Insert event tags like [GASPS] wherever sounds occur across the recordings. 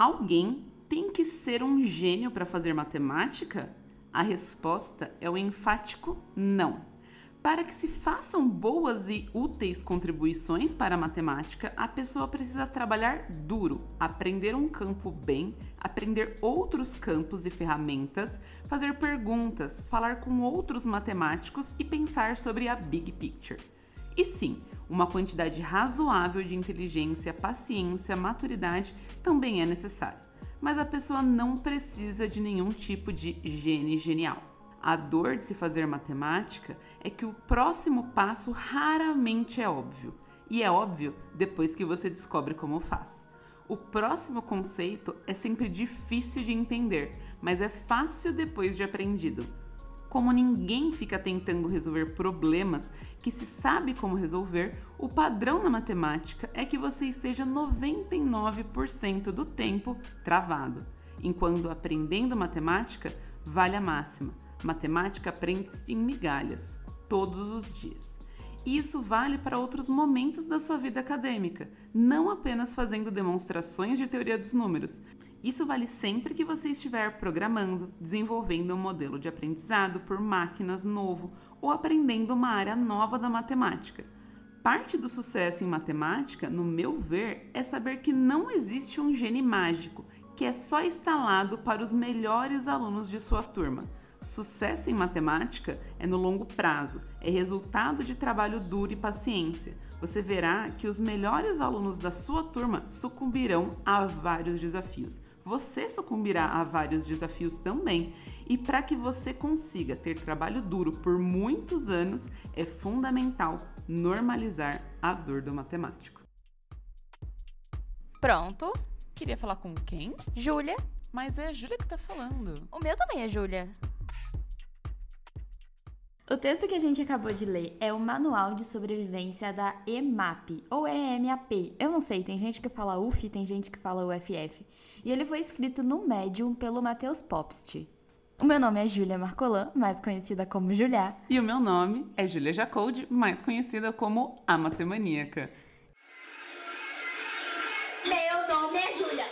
Alguém tem que ser um gênio para fazer matemática? A resposta é o enfático não. Para que se façam boas e úteis contribuições para a matemática, a pessoa precisa trabalhar duro, aprender um campo bem, aprender outros campos e ferramentas, fazer perguntas, falar com outros matemáticos e pensar sobre a big picture. E sim, uma quantidade razoável de inteligência, paciência, maturidade também é necessária. Mas a pessoa não precisa de nenhum tipo de gene genial. A dor de se fazer matemática é que o próximo passo raramente é óbvio. E é óbvio depois que você descobre como faz. O próximo conceito é sempre difícil de entender, mas é fácil depois de aprendido. Como ninguém fica tentando resolver problemas que se sabe como resolver, o padrão na matemática é que você esteja 99% do tempo travado. Enquanto aprendendo matemática, vale a máxima Matemática aprende-se em migalhas, todos os dias. E isso vale para outros momentos da sua vida acadêmica, não apenas fazendo demonstrações de teoria dos números. Isso vale sempre que você estiver programando, desenvolvendo um modelo de aprendizado por máquinas novo ou aprendendo uma área nova da matemática. Parte do sucesso em matemática, no meu ver, é saber que não existe um gene mágico que é só instalado para os melhores alunos de sua turma. Sucesso em matemática é no longo prazo, é resultado de trabalho duro e paciência. Você verá que os melhores alunos da sua turma sucumbirão a vários desafios. Você sucumbirá a vários desafios também. E para que você consiga ter trabalho duro por muitos anos, é fundamental normalizar a dor do matemático. Pronto. Queria falar com quem? Júlia. Mas é a Júlia que tá falando. O meu também é Júlia. O texto que a gente acabou de ler é o Manual de Sobrevivência da EMAP, ou EMAP. Eu não sei, tem gente que fala UF, tem gente que fala UFF. E ele foi escrito no Medium pelo Matheus Popst. O meu nome é Júlia Marcolan, mais conhecida como Julia. E o meu nome é Júlia Jacoldi, mais conhecida como a Matemaníaca. Meu nome é Júlia.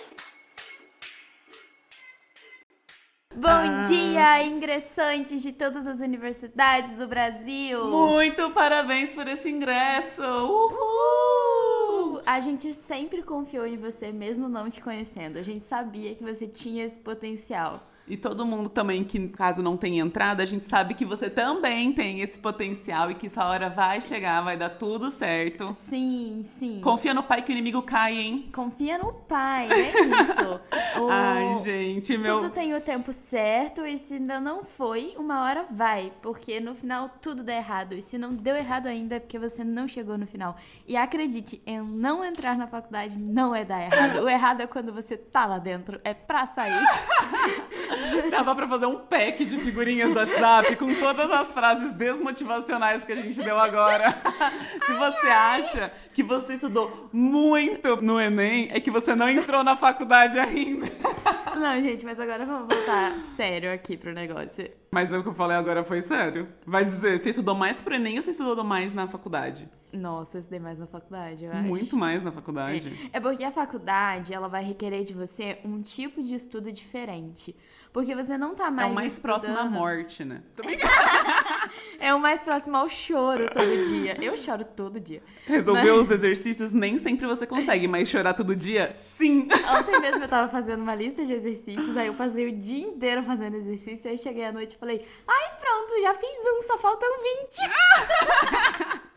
Bom ah. dia, ingressantes de todas as universidades do Brasil! Muito parabéns por esse ingresso! Uhul! A gente sempre confiou em você, mesmo não te conhecendo. A gente sabia que você tinha esse potencial. E todo mundo também que, caso não tenha entrado, a gente sabe que você também tem esse potencial e que sua hora vai chegar, vai dar tudo certo. Sim, sim. Confia no pai que o inimigo cai, hein? Confia no pai, é isso. [LAUGHS] o... Ai, gente, meu. Tudo tem o tempo certo e se ainda não foi, uma hora vai. Porque no final tudo dá errado. E se não deu errado ainda é porque você não chegou no final. E acredite, em não entrar na faculdade não é dar errado. O errado é quando você tá lá dentro. É pra sair. [LAUGHS] [LAUGHS] Dava pra fazer um pack de figurinhas do WhatsApp com todas as frases desmotivacionais que a gente deu agora. [LAUGHS] Se você acha que você estudou muito no Enem, é que você não entrou na faculdade ainda. [LAUGHS] Não, gente, mas agora vamos voltar sério aqui pro negócio. Mas o que eu falei agora foi sério. Vai dizer, você estudou mais pro Enem ou você estudou mais na faculdade? Nossa, eu estudei mais na faculdade, eu acho. Muito mais na faculdade. É. é porque a faculdade, ela vai requerer de você um tipo de estudo diferente. Porque você não tá mais. É o mais estudando. próximo à morte, né? [LAUGHS] é o mais próximo ao choro todo dia. Eu choro todo dia. Resolver mas... os exercícios nem sempre você consegue, mas chorar todo dia, sim. [LAUGHS] Ontem mesmo eu tava fazendo uma lista de exercícios, aí eu passei o dia inteiro fazendo exercício, aí cheguei à noite e falei: ai, pronto, já fiz um, só faltam 20. [LAUGHS]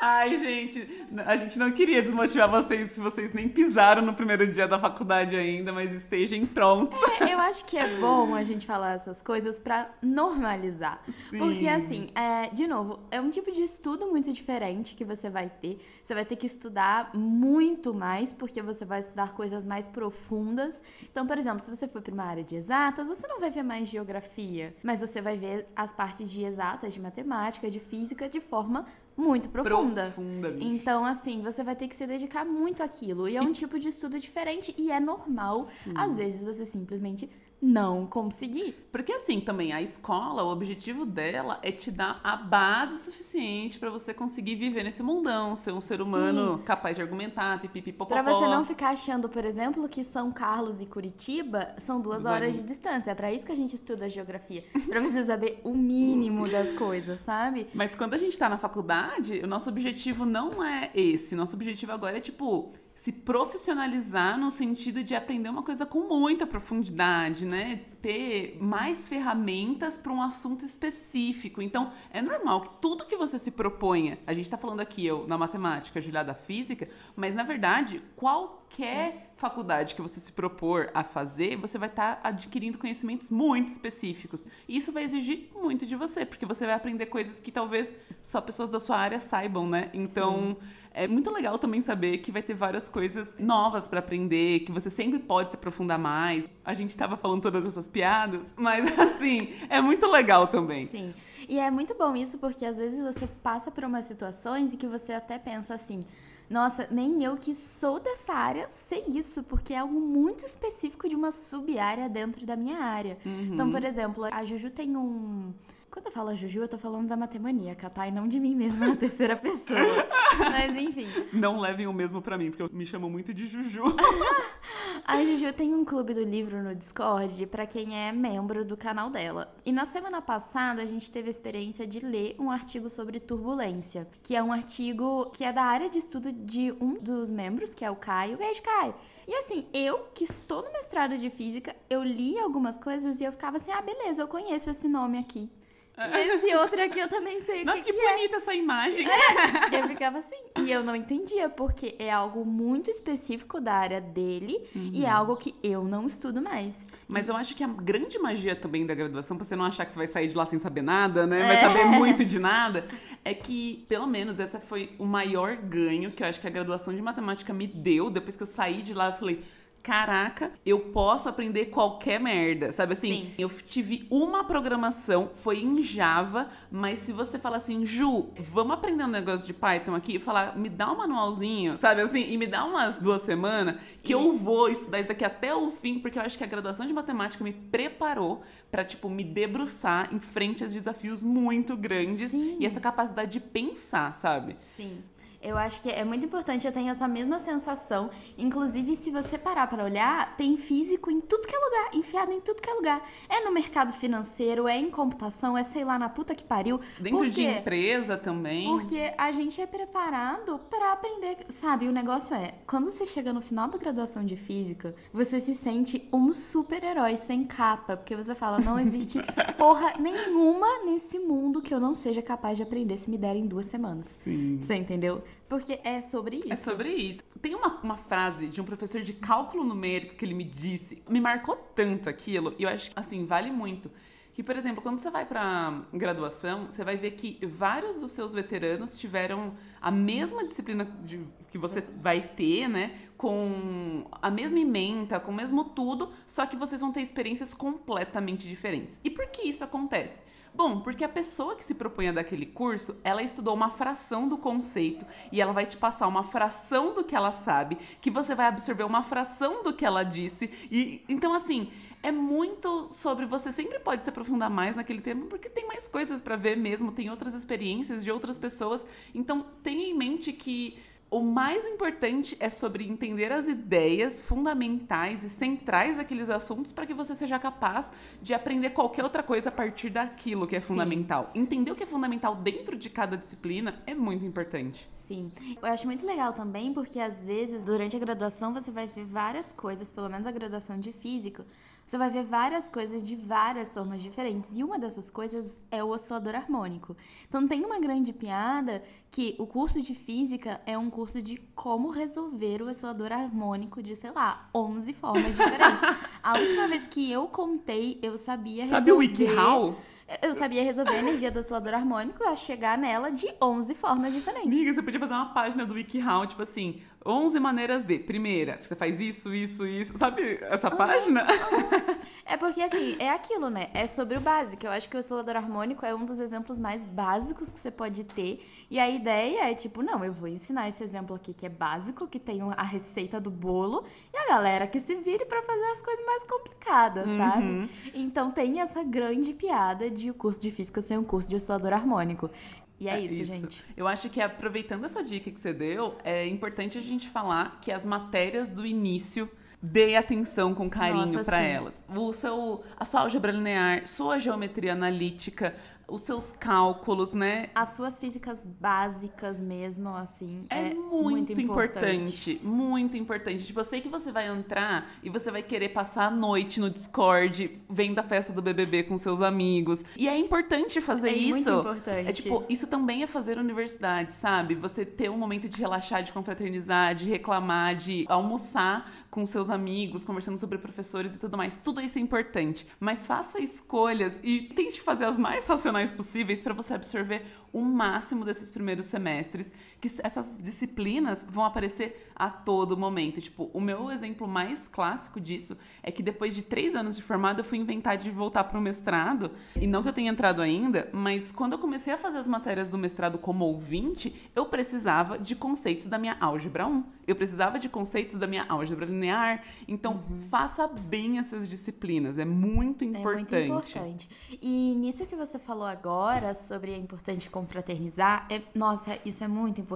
Ai, gente, a gente não queria desmotivar vocês se vocês nem pisaram no primeiro dia da faculdade ainda, mas estejam prontos. É, eu acho que é bom a gente falar essas coisas para normalizar. Sim. Porque, assim, é, de novo, é um tipo de estudo muito diferente que você vai ter. Você vai ter que estudar muito mais, porque você vai estudar coisas mais profundas. Então, por exemplo, se você for para uma área de exatas, você não vai ver mais geografia, mas você vai ver as partes de exatas, de matemática, de física, de forma muito profunda. Profunda, bicho. Então, assim, você vai ter que se dedicar muito àquilo. E é um tipo de estudo diferente e é normal, Sim. às vezes, você simplesmente não consegui. Porque assim, também a escola, o objetivo dela é te dar a base suficiente para você conseguir viver nesse mundão, ser um ser humano Sim. capaz de argumentar, pipipipopopó. Pra você não ficar achando, por exemplo, que São Carlos e Curitiba são duas Vai. horas de distância. É pra isso que a gente estuda geografia. [LAUGHS] Pra você saber o mínimo das coisas, sabe? Mas quando a gente tá na faculdade, o nosso objetivo não é esse. Nosso objetivo agora é, tipo, se profissionalizar no sentido de aprender uma coisa com muita profundidade, né? Ter mais ferramentas para um assunto específico. Então, é normal que tudo que você se proponha, a gente tá falando aqui, eu na matemática, a Julia da física, mas na verdade, qualquer faculdade que você se propor a fazer, você vai estar adquirindo conhecimentos muito específicos. E isso vai exigir muito de você, porque você vai aprender coisas que talvez só pessoas da sua área saibam, né? Então, é muito legal também saber que vai ter várias coisas novas pra aprender, que você sempre pode se aprofundar mais. A gente tava falando todas essas piadas, [LAUGHS] mas assim, é muito legal também. Sim. E é muito bom isso porque às vezes você passa por umas situações e que você até pensa assim: nossa, nem eu que sou dessa área sei isso, porque é algo muito específico de uma sub-área dentro da minha área. Então, por exemplo, a Juju tem um. Quando eu falo Juju, eu tô falando da matemaníaca, tá? E não de mim mesma na terceira pessoa. [LAUGHS] Mas enfim. Não levem o mesmo pra mim, porque eu me chamo muito de Juju. [LAUGHS] A Juju tem um clube do livro no Discord pra quem é membro do canal dela. E na semana passada a gente teve a experiência de ler um artigo sobre turbulência, que é um artigo que é da área de estudo de um dos membros, que é o Caio. Beijo, Caio! E assim, eu que estou no mestrado de física, eu li algumas coisas e eu ficava assim, ah, beleza, eu conheço esse nome aqui. E esse outro aqui eu também sei o Nossa, que, que que é. bonita essa imagem. E [LAUGHS] eu ficava assim. E eu não entendia, porque é algo muito específico da área dele e é algo que eu não estudo mais. Mas eu acho que a grande magia também da graduação, pra você não achar que você vai sair de lá sem saber nada, né? Vai saber [LAUGHS] muito de nada, é que, pelo menos, essa foi o maior ganho que eu acho que a graduação de matemática me deu. Depois que eu saí de lá, eu falei. Caraca, eu posso aprender qualquer merda, sabe assim? Sim. Eu tive uma programação, foi em Java, mas se você falar assim, Ju, vamos aprender um negócio de Python aqui, e falar, me dá um manualzinho, sabe assim? E me dá umas duas semanas que eu vou estudar isso daqui até o fim, porque eu acho que a graduação de matemática me preparou pra, tipo, me debruçar em frente a desafios muito grandes Sim. e essa capacidade de pensar, sabe? Sim. Eu acho que é muito importante, eu tenho essa mesma sensação. Inclusive, se você parar para olhar, tem físico em tudo que é lugar, enfiado em tudo que é lugar. É no mercado financeiro, é em computação, é sei lá na puta que pariu. Dentro de empresa também. Porque a gente é preparado para aprender. Sabe, o negócio é, quando você chega no final da graduação de física, você se sente um super-herói sem capa. Porque você fala, não existe [LAUGHS] porra nenhuma nesse mundo que eu não seja capaz de aprender se me derem duas semanas. Sim. Você entendeu? Porque é sobre isso. É sobre isso. Tem uma, uma frase de um professor de cálculo numérico que ele me disse, me marcou tanto aquilo, e eu acho que, assim, vale muito. Que, por exemplo, quando você vai para graduação, você vai ver que vários dos seus veteranos tiveram a mesma disciplina de- que você vai ter, né? Com a mesma ementa, com o mesmo tudo, só que vocês vão ter experiências completamente diferentes. E por que isso acontece? Bom, porque a pessoa que se propõe a dar aquele curso, ela estudou uma fração do conceito e ela vai te passar uma fração do que ela sabe, que você vai absorver uma fração do que ela disse. E então assim, é muito sobre você sempre pode se aprofundar mais naquele tema, porque tem mais coisas pra ver mesmo, tem outras experiências de outras pessoas. Então, tenha em mente que o mais importante é sobre entender as ideias fundamentais e centrais daqueles assuntos para que você seja capaz de aprender qualquer outra coisa a partir daquilo que é fundamental. Entender o que é fundamental dentro de cada disciplina é muito importante. Sim. Eu acho muito legal também, porque às vezes, durante a graduação, você vai ver várias coisas, pelo menos a graduação de físico, você vai ver várias coisas de várias formas diferentes. E uma dessas coisas é o oscilador harmônico. Então tem uma grande piada que o curso de física é um curso de como resolver o oscilador harmônico de, sei lá, 11 formas diferentes. [LAUGHS] a última vez que eu contei, eu sabia Sabe o resolver... WikiHow? Eu sabia resolver a energia do oscilador harmônico a chegar nela de 11 formas diferentes. Amiga, você podia fazer uma página do WikiHow, tipo assim, 11 maneiras de. Primeira, você faz isso, isso, isso. Sabe essa página? É porque, assim, é aquilo, né? É sobre o básico. Eu acho que o oscilador harmônico é um dos exemplos mais básicos que você pode ter. E a ideia é, tipo, não, eu vou ensinar esse exemplo aqui que é básico, que tem a receita do bolo, e a galera que se vire para fazer as coisas mais complicadas, Uhum. sabe? Então tem essa grande piada de o curso de física ser um curso de oscilador harmônico. E é, isso, gente. Eu acho que aproveitando essa dica que você deu, é importante a gente falar que as matérias do início dê atenção com carinho para elas. O seu, a sua álgebra linear, sua geometria analítica, os seus cálculos, né? As suas físicas básicas mesmo, assim, É, é, muito, importante. Muito importante. Tipo, eu sei que você vai entrar e você vai querer passar a noite no Discord, vendo a festa do BBB com seus amigos. E é importante fazer É muito isso. importante. É tipo, isso também é fazer universidade, sabe? Você ter um momento de relaxar, de confraternizar, de reclamar, de almoçar com seus amigos, conversando sobre professores e tudo mais. Tudo isso é importante. Mas faça escolhas e tente fazer as mais racionais possíveis para você absorver o máximo desses primeiros semestres, que essas disciplinas vão aparecer a todo momento. Tipo, o meu exemplo mais clássico disso é que depois de três anos de formado, eu fui inventar de voltar para o mestrado. E não que eu tenha entrado ainda, mas quando eu comecei a fazer as matérias do mestrado como ouvinte, eu precisava de conceitos da minha álgebra 1. Eu precisava de conceitos da minha álgebra linear. Então, faça bem essas disciplinas. É muito importante. É muito importante. E nisso que você falou agora sobre é importante confraternizar, é, nossa, isso é muito importante.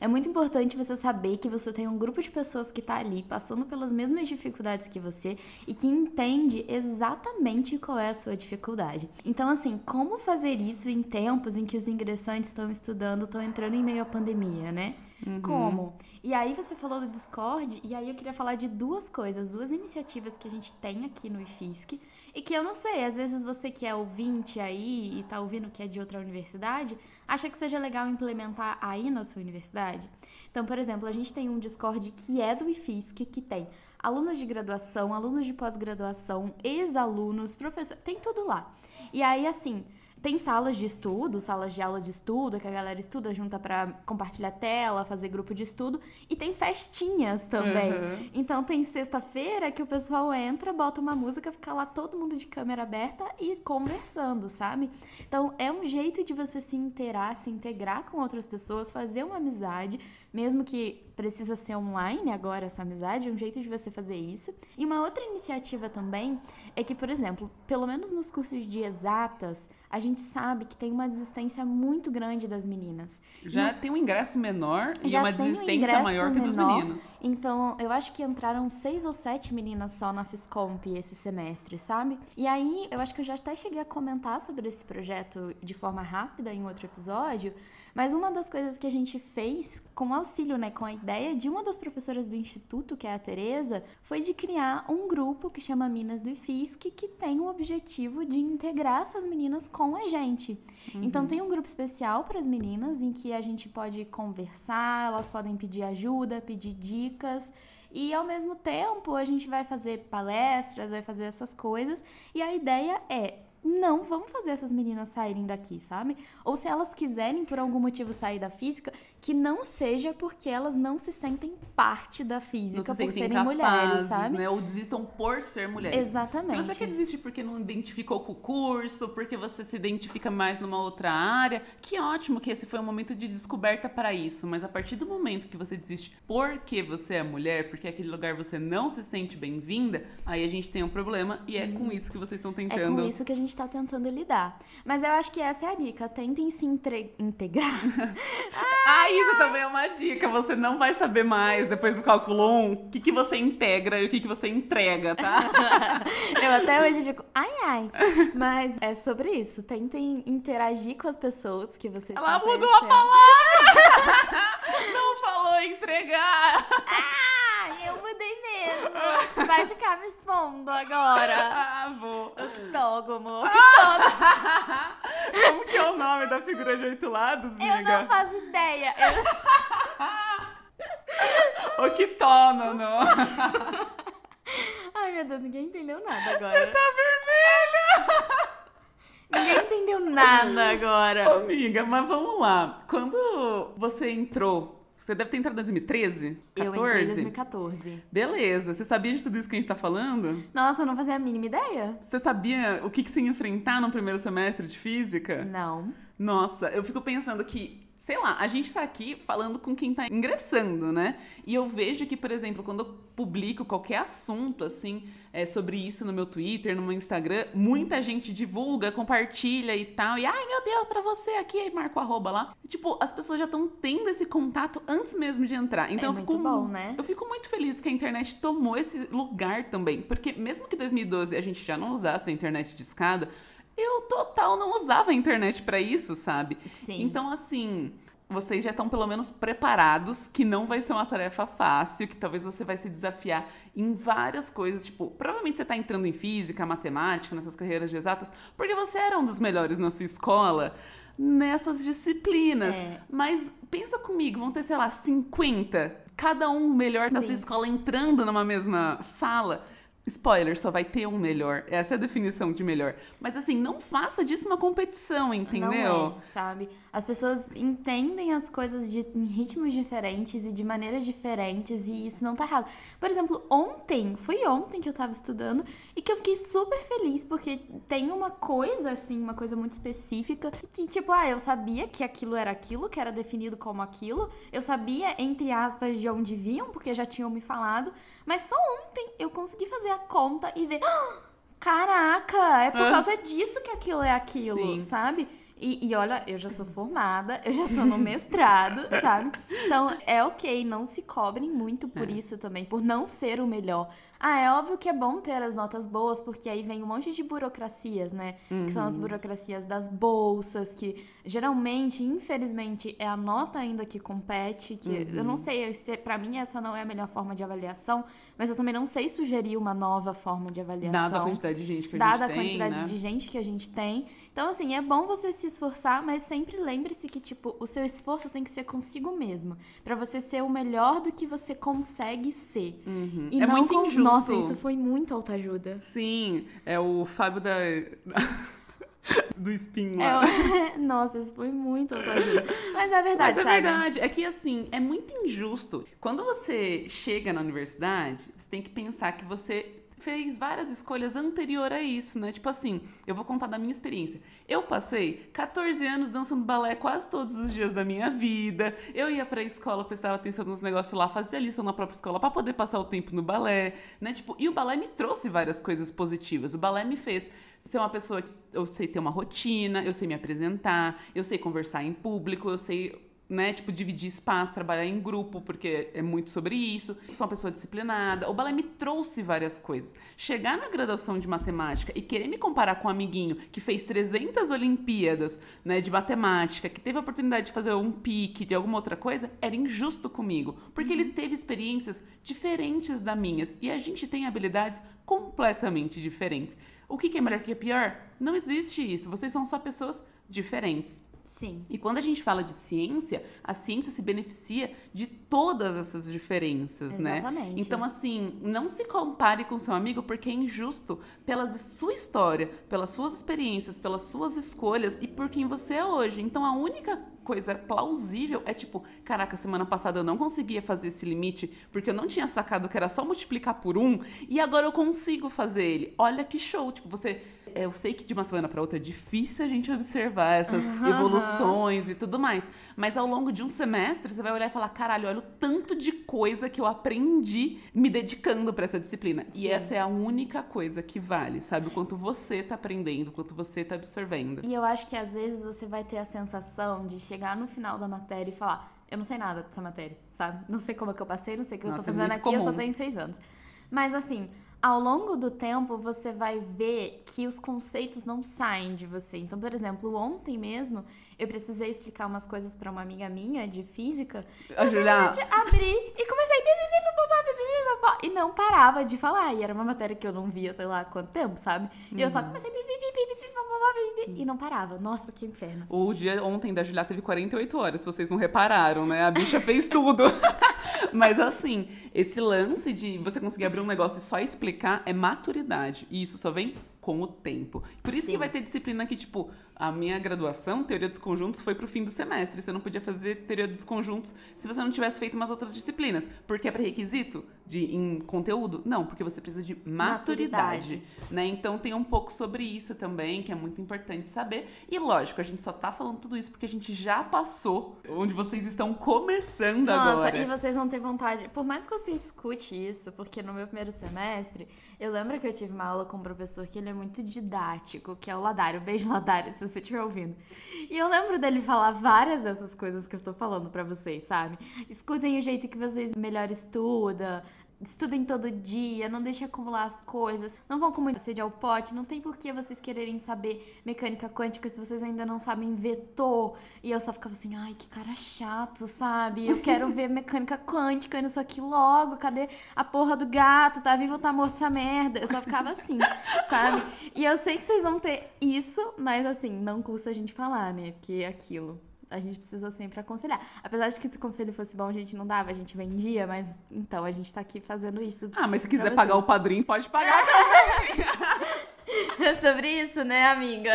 É muito importante você saber que você tem um grupo de pessoas que tá ali passando pelas mesmas dificuldades que você e que entende exatamente qual é a sua dificuldade. Então, assim, como fazer isso em tempos em que os ingressantes estão estudando, estão entrando em meio à pandemia, né? Como? E aí você falou do Discord, e aí eu queria falar de duas coisas, duas iniciativas que a gente tem aqui no IFISC, e que eu não sei, às vezes você que é ouvinte aí e tá ouvindo que é de outra universidade, acha que seja legal implementar aí na sua universidade. Então, por exemplo, a gente tem um Discord que é do IFISC, que tem alunos de graduação, alunos de pós-graduação, ex-alunos, professores, tem tudo lá. E aí, assim, tem salas de estudo, salas de aula de estudo, que a galera estuda junta pra compartilhar tela, fazer grupo de estudo. E tem festinhas também. Uhum. Então tem sexta-feira que o pessoal entra, bota uma música, fica lá todo mundo de câmera aberta e conversando, sabe? Então é um jeito de você se inteirar, se integrar com outras pessoas, fazer uma amizade, mesmo que precisa ser online agora essa amizade, é um jeito de você fazer isso. E uma outra iniciativa também é que, por exemplo, pelo menos nos cursos de exatas, a gente sabe que tem uma desistência muito grande das meninas. Já tem um ingresso menor e uma um desistência ingresso maior que dos menor. meninos. Então, eu acho que entraram seis ou sete meninas só na Fiscomp esse semestre, sabe? E aí, eu acho que eu já até cheguei a comentar sobre esse projeto de forma rápida em outro episódio, mas uma das coisas que a gente fez com auxílio, né, com a ideia de uma das professoras do instituto, que é a Tereza, foi de criar um grupo que chama Minas do IFISC, que tem o objetivo de integrar essas meninas com a gente. Então tem um grupo especial para as meninas em que a gente pode conversar, elas podem pedir ajuda, pedir dicas. E ao mesmo tempo a gente vai fazer palestras, vai fazer essas coisas. E a ideia é não vamos fazer essas meninas saírem daqui, sabe? Ou se elas quiserem por algum motivo sair da física, que não seja porque elas não se sentem parte da Não física se por serem capazes, mulheres, sabe? né? Ou desistam por ser mulheres. Exatamente. Se você quer desistir porque não identificou com o curso, porque você se identifica mais numa outra área, que ótimo que esse foi um momento de descoberta para isso. Mas a partir do momento que você desiste porque você é mulher, porque aquele lugar você não se sente bem-vinda, aí a gente tem um problema e é com isso que vocês estão É tentando. com isso que a gente tá tentando lidar. Mas eu acho que essa é a dica. Tentem se integrar. [LAUGHS] Ah, isso também é uma dica. Você não vai saber mais depois do cálculo 1 o que, que você integra e o que, que você entrega, tá? [LAUGHS] eu até hoje fico, ai, ai. Mas é sobre isso. Tentem interagir com as pessoas que vocês Ela mudou a palavra! [LAUGHS] não falou entregar! Ah, mudei mesmo. [LAUGHS] Vai ficar me expondo agora. Ah, vou. Octógono. Como que é o nome da figura de oito lados, Eu não amiga? faço ideia. Eu- [LAUGHS] [LAUGHS] Octónono. Ai, meu Deus, ninguém entendeu nada agora. Tá vermelha! Ninguém entendeu nada agora. Amiga, mas vamos lá. Quando você entrou, Você deve ter entrado em 2013? 14? Eu entrei em 2014. Beleza. Você sabia de tudo isso que a gente tá falando? Nossa, eu não fazia a mínima ideia. Você sabia o que, que você ia enfrentar no primeiro semestre de física? Não. Nossa, eu fico pensando que sei lá, a gente tá aqui falando com quem tá ingressando, né? E eu vejo que, por exemplo, quando eu publico qualquer assunto, assim, é, sobre isso no meu Twitter, no meu Instagram, muita gente divulga, compartilha e tal. E, ai, meu Deus, pra você aqui, aí marca o arroba lá. Tipo, as pessoas já estão tendo esse contato antes mesmo de entrar. Então, É eu muito fico, bom, né? Eu fico muito feliz que a internet tomou esse lugar também. Porque mesmo que em 2012 a gente já não usasse a internet de escada, eu total não usava a internet pra isso, sabe? Sim. Então, assim, vocês já estão pelo menos preparados que não vai ser uma tarefa fácil, que talvez você vai se desafiar em várias coisas. Tipo, provavelmente você tá entrando em física, matemática, nessas carreiras de exatas, porque você era um dos melhores na sua escola nessas disciplinas. É. Mas pensa comigo, vão ter, sei lá, 50, cada um melhor na sua escola entrando numa mesma sala. Spoiler, só vai ter um melhor. Essa é a definição de melhor. Mas assim, não faça disso uma competição, entendeu? Não é, sabe? As pessoas entendem as coisas de, em ritmos diferentes e de maneiras diferentes e isso não tá errado. Por exemplo, ontem, foi ontem que eu tava estudando e que eu fiquei super feliz porque tem uma coisa, assim, uma coisa muito específica que, tipo, ah, eu sabia que aquilo era aquilo, que era definido como aquilo, eu sabia, entre aspas, de onde vinham, porque já tinham me falado, mas só ontem eu consegui fazer a conta e ver. "Ah, [GASPS] Caraca, é por Ah. causa disso que aquilo é aquilo, Sim. sabe? E, e olha, eu já sou formada, eu já tô no mestrado, [LAUGHS] sabe? Então é ok, não se cobrem muito por É. isso também, por não ser o melhor. Ah, é óbvio que é bom ter as notas boas, porque aí vem um monte de burocracias, né? Que são as Uhum. burocracias das bolsas, que geralmente, infelizmente, é a nota ainda que compete, que eu Uhum. não sei se pra mim essa não é a melhor forma de avaliação, mas eu também não sei sugerir uma nova forma de avaliação Dada a quantidade de gente que a dada gente a tem, quantidade né? de gente que a gente tem. Então, assim, é bom você se esforçar, mas sempre lembre-se que, tipo, o seu esforço tem que ser consigo mesmo. Pra você ser o melhor do que você consegue ser. Uhum. E é não muito injusto. Nossa, isso foi muito autoajuda. Sim, é o Fábio da... [LAUGHS] do Spin É, lá. o- [LAUGHS] Nossa, isso foi muito autoajuda. Mas é verdade, Mas é sabe? verdade. É que, assim, é muito injusto. Quando você chega na universidade, você tem que pensar que você fez várias escolhas anterior a isso, né? Tipo assim, eu vou contar da minha experiência. Eu passei 14 anos dançando balé quase todos os dias da minha vida. Eu ia pra escola, prestava atenção nos negócios lá, fazia lição na própria escola pra poder passar o tempo no balé, né? Tipo, e o balé me trouxe várias coisas positivas. O balé me fez ser uma pessoa que eu sei ter uma rotina, eu sei me apresentar, eu sei conversar em público, eu sei né, tipo, dividir espaço, trabalhar em grupo, porque é muito sobre isso. Sou uma pessoa disciplinada. O balé me trouxe várias coisas. Chegar na graduação de matemática e querer me comparar com um amiguinho que fez 300 Olimpíadas, né, de matemática, que teve a oportunidade de fazer um pique, de alguma outra coisa, era injusto comigo, porque ele teve experiências diferentes das minhas e a gente tem habilidades completamente diferentes. O que que é melhor que é pior? Não existe isso. Vocês são só pessoas diferentes. Sim. E quando a gente fala de ciência, a ciência se beneficia de todas essas diferenças, né? Exatamente. Então, assim, não se compare com seu amigo porque é injusto pela sua história, pelas suas experiências, pelas suas escolhas e por quem você é hoje. Então, a única coisa plausível é tipo, caraca, semana passada eu não conseguia fazer esse limite porque eu não tinha sacado que era só multiplicar por um e agora eu consigo fazer ele. Olha que show, tipo, você eu sei que de uma semana para outra é difícil a gente observar essas evoluções e tudo mais, mas ao longo de um semestre você vai olhar e falar, caralho, olha o tanto de coisa que eu aprendi me dedicando para essa disciplina. E Sim. essa é a única coisa que vale, sabe? O quanto você tá aprendendo, o quanto você tá absorvendo. E eu acho que às vezes você vai ter a sensação de chegar no final da matéria e falar: Eu não sei nada dessa matéria, sabe? Não sei como é que eu passei, não sei o que eu Nossa, tô é fazendo muito aqui, eu só comum. tenho seis anos. Mas assim, ao longo do tempo você vai ver que os conceitos não saem de você. Então, por exemplo, ontem mesmo eu precisei explicar umas coisas pra uma amiga minha de física. A Julia, simplesmente abri e comecei e não parava de falar. E era uma matéria que eu não via, sei lá, há quanto tempo, sabe? E eu só comecei e não parava. Nossa, que inferno. o dia ontem da Julia teve 48 horas, se vocês não repararam, né? A bicha fez tudo. [LAUGHS] Mas assim, esse lance de você conseguir abrir um negócio e só explicar é maturidade. E isso só vem com o tempo. Por isso Sim. que vai ter disciplina que, tipo, a minha graduação, teoria dos conjuntos, foi pro fim do semestre. Você não podia fazer teoria dos conjuntos se você não tivesse feito umas outras disciplinas. Porque é pré-requisito de em conteúdo? Não, porque você precisa de maturidade, Maturidade. né? Então tem um pouco sobre isso também, que é muito importante saber. E lógico, a gente só tá falando tudo isso porque a gente já passou onde vocês estão começando Nossa, agora. e vocês vão ter vontade. Por mais que você escute isso, porque no meu primeiro semestre, eu lembro que eu tive uma aula com um professor que ele é muito didático, que é o Ladário. Beijo, Ladário, se você estiver ouvindo. E eu lembro dele falar várias dessas coisas que eu tô falando pra vocês, sabe? Escutem o jeito que vocês melhor estudam. Estudem todo dia, não deixem acumular as coisas, não vão com muita sede ao pote, não tem por que vocês quererem saber mecânica quântica se vocês ainda não sabem vetor. E eu só ficava assim, ai, que cara chato, sabe? Eu quero [LAUGHS] ver mecânica quântica nisso aqui logo, cadê a porra do gato? Tá vivo ou tá morto essa merda? Eu só ficava assim, [LAUGHS] sabe? E eu sei que vocês vão ter isso, mas assim, não custa a gente falar, né? Porque é aquilo. A gente precisa sempre aconselhar. Apesar de que se o conselho fosse bom, a gente não dava, a gente vendia, mas então a gente tá aqui fazendo isso. Ah, mas se quiser pagar o padrinho, pode pagar. É [LAUGHS] sobre isso, né, amiga?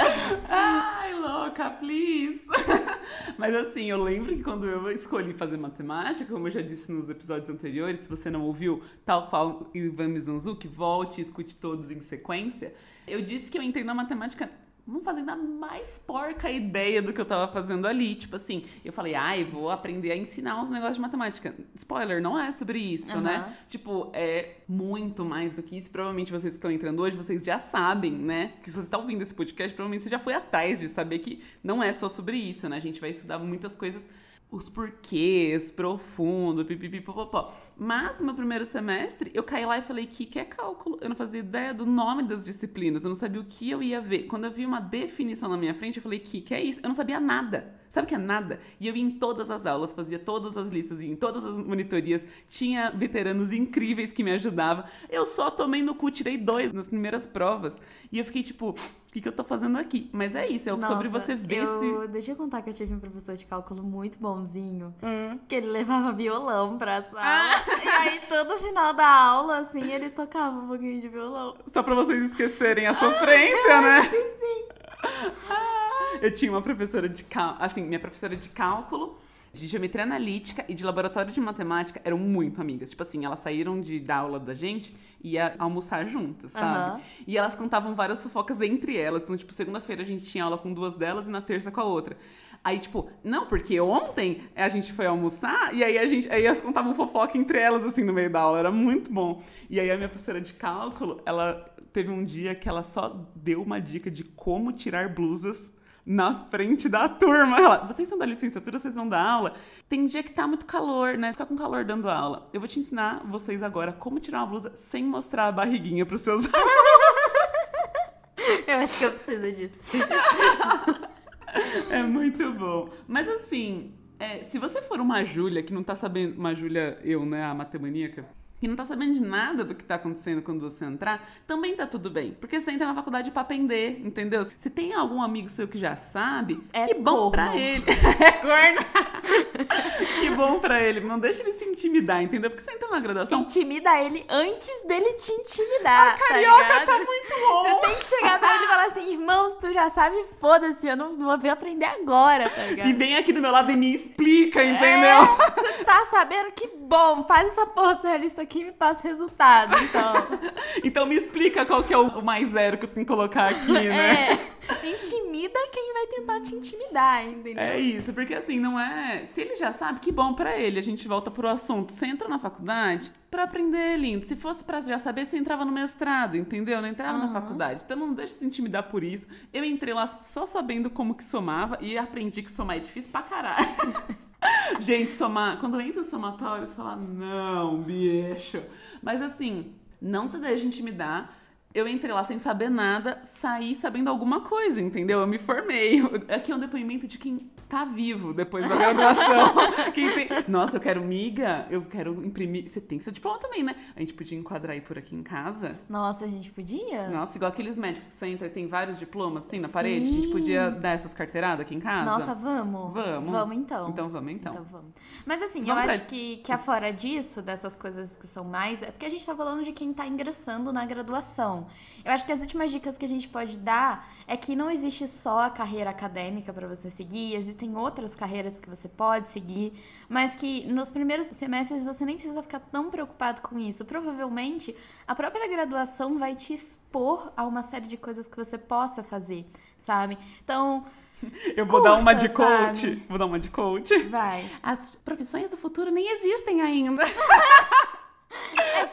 Ai, louca, please. [LAUGHS] Mas assim, eu lembro que quando eu escolhi fazer matemática, como eu já disse nos episódios anteriores, se você não ouviu, tal qual Ivan Mizanzuki, volte e escute todos em sequência. Eu disse que eu entrei na matemática não fazendo a mais porca ideia do que eu tava fazendo ali. Tipo assim, eu falei, ai, vou aprender a ensinar uns negócios de matemática. Spoiler, não é sobre isso, Aham. né? Tipo, é muito mais do que isso. Provavelmente vocês que estão entrando hoje, vocês já sabem, né? Que se você tá ouvindo esse podcast, provavelmente você já foi atrás de saber que não é só sobre isso, né? A gente vai estudar muitas coisas, os porquês, profundo, pipipipopopó. Mas no meu primeiro semestre, eu caí lá e falei, que que é cálculo? Eu não fazia ideia do nome das disciplinas, eu não sabia o que eu ia ver. Quando eu vi uma definição na minha frente, eu falei, que que é isso? Eu não sabia nada. Sabe o que é nada? E eu ia em todas as aulas, fazia todas as listas, ia em todas as monitorias, tinha veteranos incríveis que me ajudavam. Eu só tomei no cu, tirei dois nas primeiras provas. E eu fiquei tipo, que, que eu tô fazendo aqui? Mas é isso, é sobre Nossa, você ver eu... se. Deixa eu contar que eu tive um professor de cálculo muito bonzinho. Hum. Que ele levava violão pra sala. E aí, todo final da aula, assim, ele tocava um pouquinho de violão. Só pra vocês esquecerem a sofrência, né? Ah, [LAUGHS] Eu tinha uma professora de cálculo, assim, minha professora de cálculo, de geometria analítica e de laboratório de matemática eram muito amigas. Tipo assim, elas saíram de da aula da gente e ia almoçar juntas, sabe? Aham. E elas contavam várias fofocas entre elas. Então, tipo, segunda-feira a gente tinha aula com duas delas e na terça com a outra. Aí, tipo, não, porque ontem a gente foi almoçar e aí a gente. Aí elas contavam fofoca entre elas, assim, no meio da aula. Era muito bom. E aí a minha professora de cálculo, ela teve um dia que ela só deu uma dica de como tirar blusas na frente da turma. Ela, vocês são da licenciatura, vocês vão dar aula. Tem dia que tá muito calor, né? Fica com calor dando aula. Eu vou te ensinar vocês agora como tirar uma blusa sem mostrar a barriguinha pros seus [LAUGHS] Eu acho que eu preciso disso. [LAUGHS] É muito bom. Mas assim, é, se você for uma Júlia que não tá sabendo, uma Júlia, eu, né, a matemaníaca, que não tá sabendo de nada do que tá acontecendo quando você entrar, também tá tudo bem. Porque você entra na faculdade pra aprender, entendeu? Se tem algum amigo seu que já sabe, É que bom corno. pra ele. [LAUGHS] é corno. [LAUGHS] que bom pra ele. Não deixa ele se intimidar, entendeu? Porque você entra na graduação. Intimida ele antes dele te intimidar. Carioca tá, tá ligado? muito bom. Tu tem que chegar pra ele e falar assim, irmãos, tu já sabe, foda-se, eu não vou vir aprender agora, tá ligado? E vem aqui do meu lado e me explica, entendeu? É, tu tá sabendo? Que bom, faz essa porra dessa lista aqui e me passa resultado, então. [LAUGHS] Então me explica qual que é o mais zero que eu tenho que colocar aqui, né? É, [LAUGHS] intimida quem vai tentar te intimidar, entendeu? É isso, porque assim, não é. Se ele já sabe, que bom pra ele. A gente volta pro assunto. Você entra na faculdade pra aprender, lindo. Se fosse pra já saber, você entrava no mestrado, entendeu? Não entrava na faculdade. Então não deixa se intimidar por isso. Eu entrei lá só sabendo como que somava e aprendi que somar é difícil pra caralho. [LAUGHS] [LAUGHS] Gente, somar. Quando entra o somatório, você fala, não, bicho. Mas assim, não se deixe intimidar. Eu entrei lá sem saber nada, saí sabendo alguma coisa, entendeu? Eu me formei. [LAUGHS] Aqui é um depoimento de quem tá vivo depois da graduação. [LAUGHS] Tem... Nossa, eu quero miga, eu quero imprimir. Você tem seu diploma também, né? A gente podia enquadrar aí por aqui em casa. Nossa, a gente podia? Nossa, igual aqueles médicos que você entra e tem vários diplomas assim na Sim. parede. A gente podia dar essas carteiradas aqui em casa. Nossa, vamos? Vamos. Vamos então. Então vamos, então. Então vamos. Mas assim, Vamos eu pra- acho que, que afora disso, dessas coisas que são mais. É porque a gente tá falando de quem tá ingressando na graduação. Eu acho que as últimas dicas que a gente pode dar é que não existe só a carreira acadêmica para você seguir, existem outras carreiras que você pode seguir, mas que nos primeiros semestres você nem precisa ficar tão preocupado com isso. Provavelmente a própria graduação vai te expor a uma série de coisas que você possa fazer, sabe? Então, [LAUGHS] Eu vou dar uma de Curta, coach. sabe? Vou dar uma de coach. vai. As profissões do futuro nem existem ainda. [LAUGHS]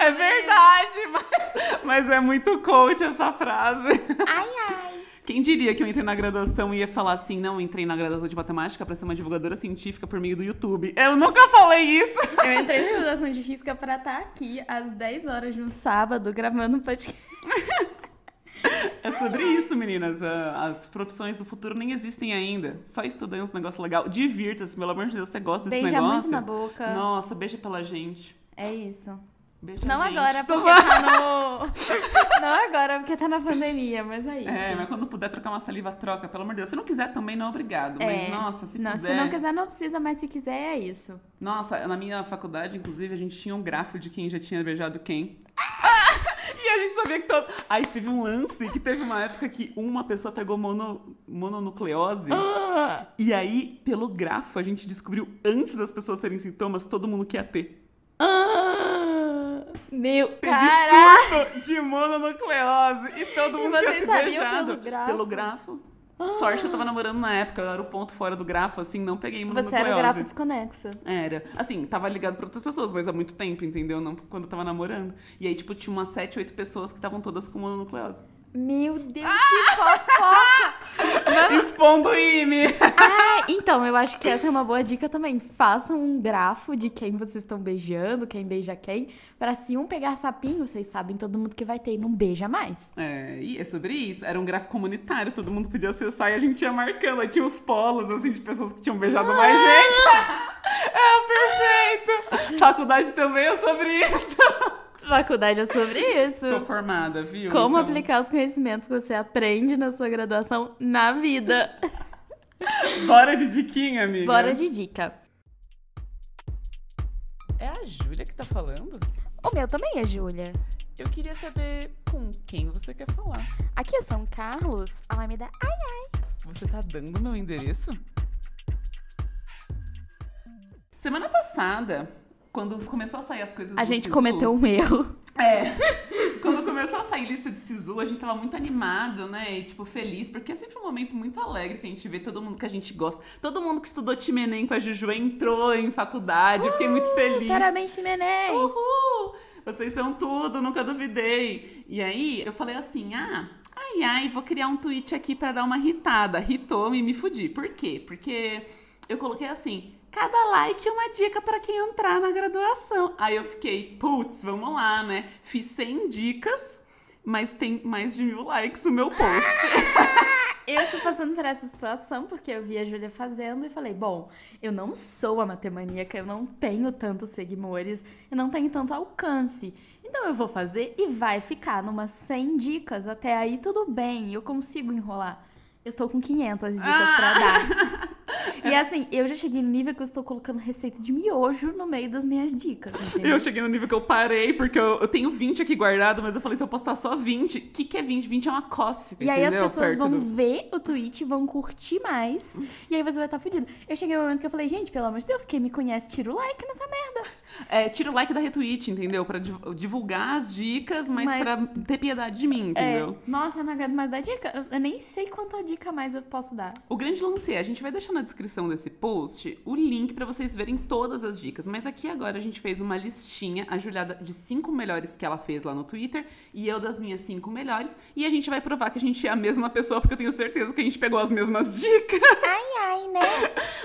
É, verdade, [LAUGHS] mas, mas é muito coach essa frase. Ai, ai. Quem diria que eu entrei na graduação e ia falar assim, não, entrei na graduação de matemática pra ser uma divulgadora científica por meio do YouTube. Eu nunca falei isso. Eu entrei na graduação de física pra estar aqui às 10 horas de um sábado gravando um podcast. [LAUGHS] É sobre isso, meninas. Ah, As profissões do futuro nem existem ainda. Só estudando uns negócios legal. Divirta-se, pelo amor de Deus, você gosta desse Beija negócio? muito na boca. Nossa, beija pela gente. É isso. Beija Não gente. agora, porque [LAUGHS] tá no. Não agora, porque tá na pandemia, mas é isso. É, mas quando puder trocar uma saliva, troca, pelo amor de Deus. Se não quiser também, não obrigado. Mas, É. nossa, se não, puder... se não quiser, não precisa, mas se quiser, é isso. Nossa, na minha faculdade, inclusive, a gente tinha um grafo de quem já tinha beijado quem. [LAUGHS] e a gente sabia que todo... Aí teve um lance que teve uma época que uma pessoa pegou mono... mononucleose. e aí, pelo grafo, a gente descobriu, antes das pessoas terem sintomas, todo mundo que ia ter. Ah, meu Teve cara! surto de mononucleose. E todo E mundo tinha vocês se beijado. pelo grafo? Pelo grafo. Sorte que eu tava namorando na época, eu era o ponto fora do grafo, assim, não peguei mononucleose. Você era o grafo desconexo. Era. Assim, tava ligado pra outras pessoas, mas há muito tempo, entendeu? Não quando eu tava namorando. E aí, tipo, tinha umas 7, 8 pessoas que estavam todas com mononucleose. Meu Deus, que [LAUGHS] fofoca! Vamos... Expondo o IME! Ah, então, eu acho que essa é uma boa dica também. Façam um grafo de quem vocês estão beijando, quem beija quem, pra se um pegar sapinho, vocês sabem todo mundo que vai ter e não beija mais. É, e é sobre isso. Era um gráfico comunitário, todo mundo podia acessar e a gente ia marcando. Aí tinha os polos, assim, de pessoas que tinham beijado mais gente. [LAUGHS] É, perfeito! Faculdade também é sobre isso. Faculdade é sobre isso. Tô formada, viu? Como Então, aplicar os conhecimentos que você aprende na sua graduação na vida. [LAUGHS] Bora de diquinha, amiga. Bora de dica. É a Júlia que tá falando? O meu também é Júlia. Eu queria saber com quem você quer falar. Aqui é São Carlos. Ela me dá. Ai, Você tá dando meu endereço? Semana passada, quando começou a sair as coisas a gente Sisu- cometeu um erro. É. [LAUGHS] Quando começou a sair lista de Sisu, a gente tava muito animado, né? E, tipo, feliz, porque é sempre um momento muito alegre que a gente vê todo mundo que a gente gosta. Todo mundo que estudou Time Enem com a Juju entrou em faculdade. eu fiquei muito feliz. Parabéns, Chimenei. Uhul! Vocês são tudo, nunca duvidei. E aí, eu falei assim, ah, ai, ai, vou criar um tweet aqui pra dar uma irritada. Ritou-me e me fudi. Por quê? Porque eu coloquei assim, cada like é uma dica pra quem entrar na graduação. Aí eu fiquei, putz, vamos lá, né? Fiz 100 dicas, mas tem mais de mil likes o meu post. [LAUGHS] Eu tô passando por essa situação porque eu vi a Júlia fazendo e falei, bom, eu não sou a matemaníaca, eu não tenho tantos seguidores, eu não tenho tanto alcance. Então eu vou fazer e vai ficar numas 100 dicas. Até aí tudo bem, eu consigo enrolar. Eu estou com 500 dicas pra dar. [LAUGHS] E assim, eu já cheguei no nível que eu estou colocando receita de miojo no meio das minhas dicas. entendeu? Eu cheguei no nível que eu parei, porque eu, eu tenho 20 aqui guardado, mas eu falei, se eu postar só 20, o que, que é 20? 20 é uma cócega, E aí as pessoas Perto vão do- ver o tweet, vão curtir mais. e aí você vai estar fudido. Eu cheguei no momento que eu falei, gente, pelo amor de Deus, quem me conhece, tira o like nessa merda. É, tira o like da retweet, entendeu? Pra div- divulgar as dicas, mas, Mas- pra ter piedade de mim, entendeu? É, nossa, eu não aguento mais dar dica. Eu, eu nem sei quanta dica mais eu posso dar. O grande lance é, a gente vai deixar na descrição desse post o link pra vocês verem todas as dicas. Mas aqui agora a gente fez uma listinha, a Juliada de cinco melhores que ela fez lá no Twitter e eu das minhas cinco melhores. E a gente vai provar que a gente é a mesma pessoa, porque eu tenho certeza que a gente pegou as mesmas [LAUGHS] dicas. Ai, ai, né?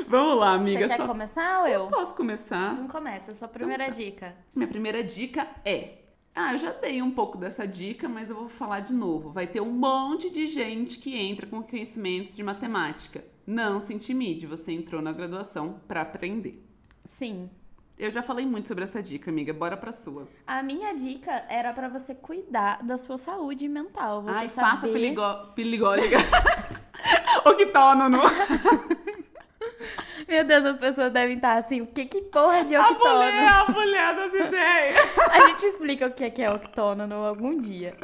Vamos lá, amiga. Você quer só... começar ou eu? Posso começar? Não começa, sua primeira Então tá. dica. Minha primeira dica é. Ah, eu já dei um pouco dessa dica, mas eu vou falar de novo. Vai ter um monte de gente que entra com conhecimentos de matemática. Não se intimide, você entrou na graduação pra aprender. Sim. Eu já falei muito sobre essa dica, amiga. Bora pra sua. A minha dica era pra você cuidar da sua saúde mental. Você Ai, saber... faça peligó... peligóliga. Octónono. Meu Deus, as pessoas devem estar assim, o que que porra de A mulher, a mulher das [LAUGHS] ideias. A gente explica o que é que é octônono algum dia.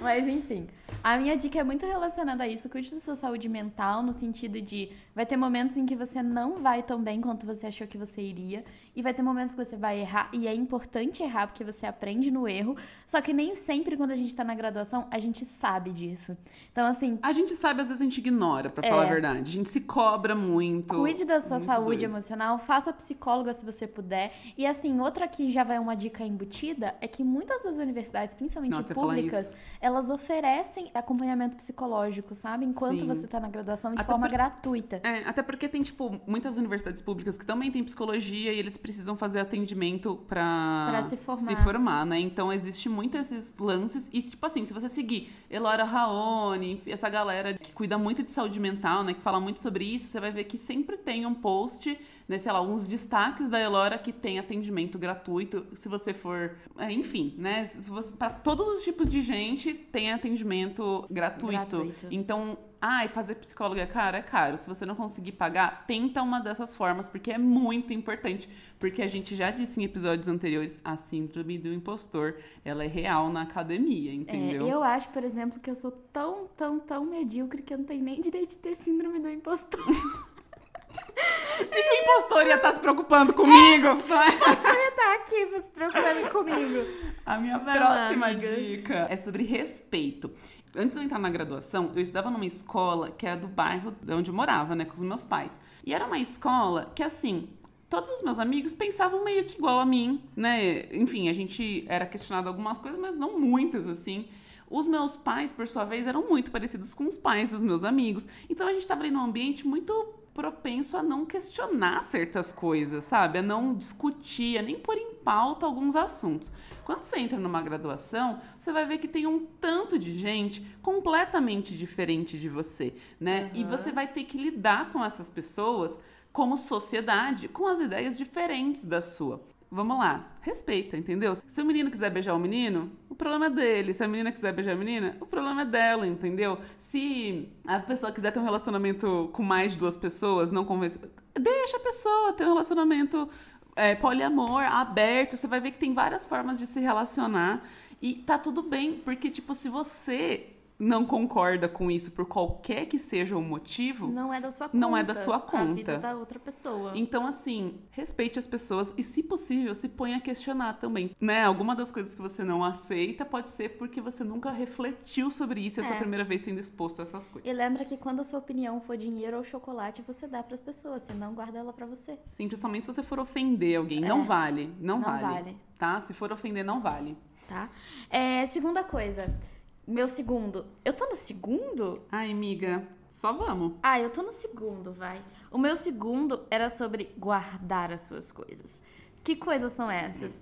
Mas enfim, a minha dica é muito relacionada a isso. Cuide da sua saúde mental, no sentido de vai ter momentos em que você não vai tão bem quanto você achou que você iria. E vai ter momentos que você vai errar. E é importante errar, porque você aprende no erro. Só que nem sempre, quando a gente tá na graduação, a gente sabe disso. Então, assim. A gente sabe, às vezes a gente ignora, pra falar a É. verdade. A gente se cobra muito. Cuide da sua saúde doido. emocional, faça psicóloga se você puder. E assim, outra que já vai uma dica embutida é que muitas das universidades, principalmente Nossa, públicas, elas oferecem acompanhamento psicológico, sabe? Enquanto Sim. você tá na graduação de Até forma por- gratuita. É, até porque tem, tipo, muitas universidades públicas que também têm psicologia e eles precisam fazer atendimento pra, Pra se formar. se formar, né? Então, existe muito esses lances. E, tipo assim, se você seguir Elora Raoni, essa galera que cuida muito de saúde mental, né? Que fala muito sobre isso, você vai ver que sempre tem um post, né? Sei lá, uns destaques da Elora que tem atendimento gratuito. Se você for... é, enfim, né? Pra todos os tipos de gente, tem atendimento gratuito. Gratuito. Então, ai, fazer psicóloga é caro? É caro. Se você não conseguir pagar, tenta uma dessas formas, porque é muito importante. Porque a gente já disse em episódios anteriores, a síndrome do impostor, ela é real na academia, É, entendeu? eu acho, por exemplo, que eu sou tão, tão, tão medíocre que eu não tenho nem direito de ter síndrome do impostor. [LAUGHS] [LAUGHS] O impostor ia estar se preocupando comigo. Você tá aqui se preocupando comigo. A minha Vai lá, próxima amiga. dica é sobre respeito. Antes de eu entrar na graduação, eu estudava numa escola que era do bairro de onde eu morava, né, com os meus pais. E era uma escola que, assim, todos os meus amigos pensavam meio que igual a mim, né? Enfim, a gente era questionado algumas coisas, mas não muitas, assim. Os meus pais, por sua vez, eram muito parecidos com os pais dos meus amigos. Então a gente estava ali num ambiente muito propenso a não questionar certas coisas, sabe? A não discutir, a nem pôr em pauta alguns assuntos. Quando você entra numa graduação, você vai ver que tem um tanto de gente completamente diferente de você, né? E Aham. você vai ter que lidar com essas pessoas como sociedade, com as ideias diferentes da sua. Vamos lá, respeita, entendeu? Se o menino quiser beijar o menino, o problema é dele. Se a menina quiser beijar a menina, o problema é dela, entendeu? Se a pessoa quiser ter um relacionamento com mais de duas pessoas, não convence. Deixa a pessoa ter um relacionamento é, poliamor, aberto. Você vai ver que tem várias formas de se relacionar. E tá tudo bem, porque, tipo, se você não concorda com isso por qualquer que seja o motivo, Não é da sua conta. Não é da sua A conta. vida da outra pessoa. então, assim, respeite as pessoas e, se possível, se ponha a questionar também. Né? Alguma das coisas que você não aceita pode ser porque você nunca refletiu sobre isso e é a sua É. primeira vez sendo exposto a essas coisas. E lembra que quando a sua opinião for dinheiro ou chocolate, você dá pras pessoas, você não guarda ela pra você. Sim, principalmente se você for ofender alguém. Não É. vale. Não, Não vale. vale. Tá? Se for ofender, não vale. Tá? É, segunda coisa. Meu segundo. Eu tô no segundo? Ai, amiga, só vamos. Ah, eu tô no segundo, vai. O meu segundo era sobre guardar as suas coisas. Que coisas são essas?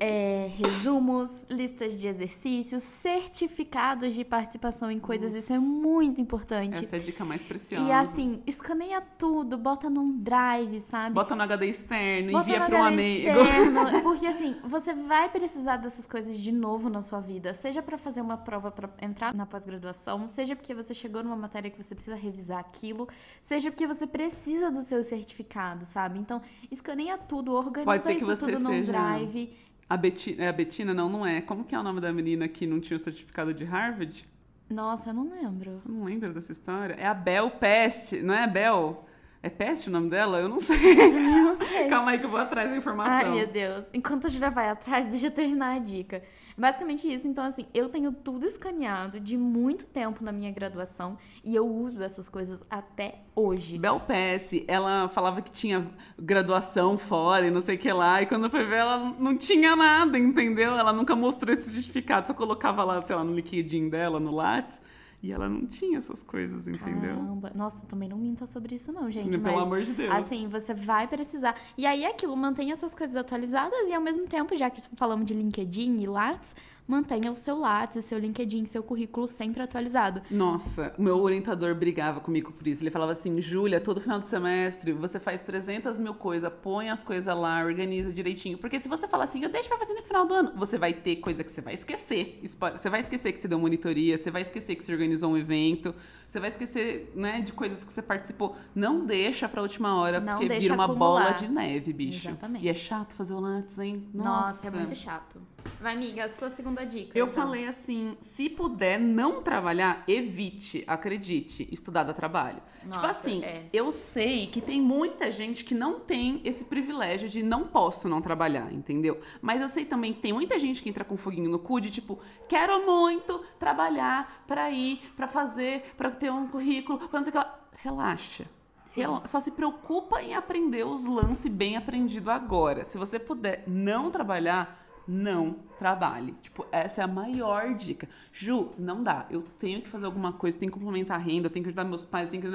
É, resumos, listas de exercícios, certificados de participação em coisas. Isso é muito importante. Essa é a dica mais preciosa. E assim, escaneia tudo, bota num drive, sabe? Bota no HD externo, Bota envia para um amigo. externo, [LAUGHS] porque assim, você vai precisar dessas coisas de novo na sua vida, seja pra fazer uma prova pra entrar na pós-graduação, seja porque você chegou numa matéria que você precisa revisar aquilo, seja porque você precisa do seu certificado, sabe? Então, escaneia tudo, organiza Pode ser que isso você tudo num seja- drive. A Betina, é a Betina? Não, não é. Como que é o nome da menina que não tinha o certificado de Harvard? Nossa, eu não lembro. Você não lembra dessa história? É a Bel Peste, não é a Bel? É Peste o nome dela? Eu não sei. Eu não sei. [LAUGHS] Calma aí que eu vou atrás da informação. Ai, meu Deus. Enquanto a Julia vai atrás, [LAUGHS] deixa eu terminar a dica. Basicamente isso. Então, assim, eu tenho tudo escaneado de muito tempo na minha graduação e eu uso essas coisas até hoje. Bel Pesce, ela falava que tinha graduação fora e não sei o que lá, e quando foi ver, ela não tinha nada, entendeu? Ela nunca mostrou esse certificado, só colocava lá, sei lá, no liquidinho dela, no Lattes, e ela não tinha essas coisas, entendeu? Caramba. Nossa, também não minta sobre isso não, gente. Pelo mas, amor de Deus. Assim, você vai precisar. E aí é aquilo, mantenha essas coisas atualizadas e ao mesmo tempo, já que falamos de LinkedIn e Lattes, mantenha o seu Lattes, seu LinkedIn, seu currículo sempre atualizado. Nossa, o meu orientador brigava comigo por isso. Ele falava assim: Júlia, todo final de semestre você faz 300 mil coisas, põe as coisas lá, organiza direitinho. Porque se você falar assim, eu deixo pra fazer no final do ano, você vai ter coisa que você vai esquecer. Você vai esquecer que você deu monitoria, você vai esquecer que você organizou um evento, você vai esquecer, né, de coisas que você participou. Não deixa pra última hora, Não porque deixa vira uma acumular. bola de neve, bicho. Exatamente. E é chato fazer o Lantes, hein? Nossa, é muito chato. Vai, amiga, sua segunda dica. Eu então. falei assim, se puder não trabalhar, evite, acredite, estudar dá trabalho. tipo Nossa, assim, é. eu sei que tem muita gente que não tem esse privilégio de não posso não trabalhar, entendeu? Mas eu sei também que tem muita gente que entra com foguinho no cu de tipo, quero muito trabalhar pra ir, pra fazer, pra ter um currículo, pra não sei o que lá. Relaxa. Rela- Só se preocupa em aprender os lances bem aprendido agora. Se você puder não trabalhar, não trabalhe. Tipo, essa é a maior dica. Ju, não dá. Eu tenho que fazer alguma coisa, tenho que complementar a renda, tenho que ajudar meus pais, tenho que.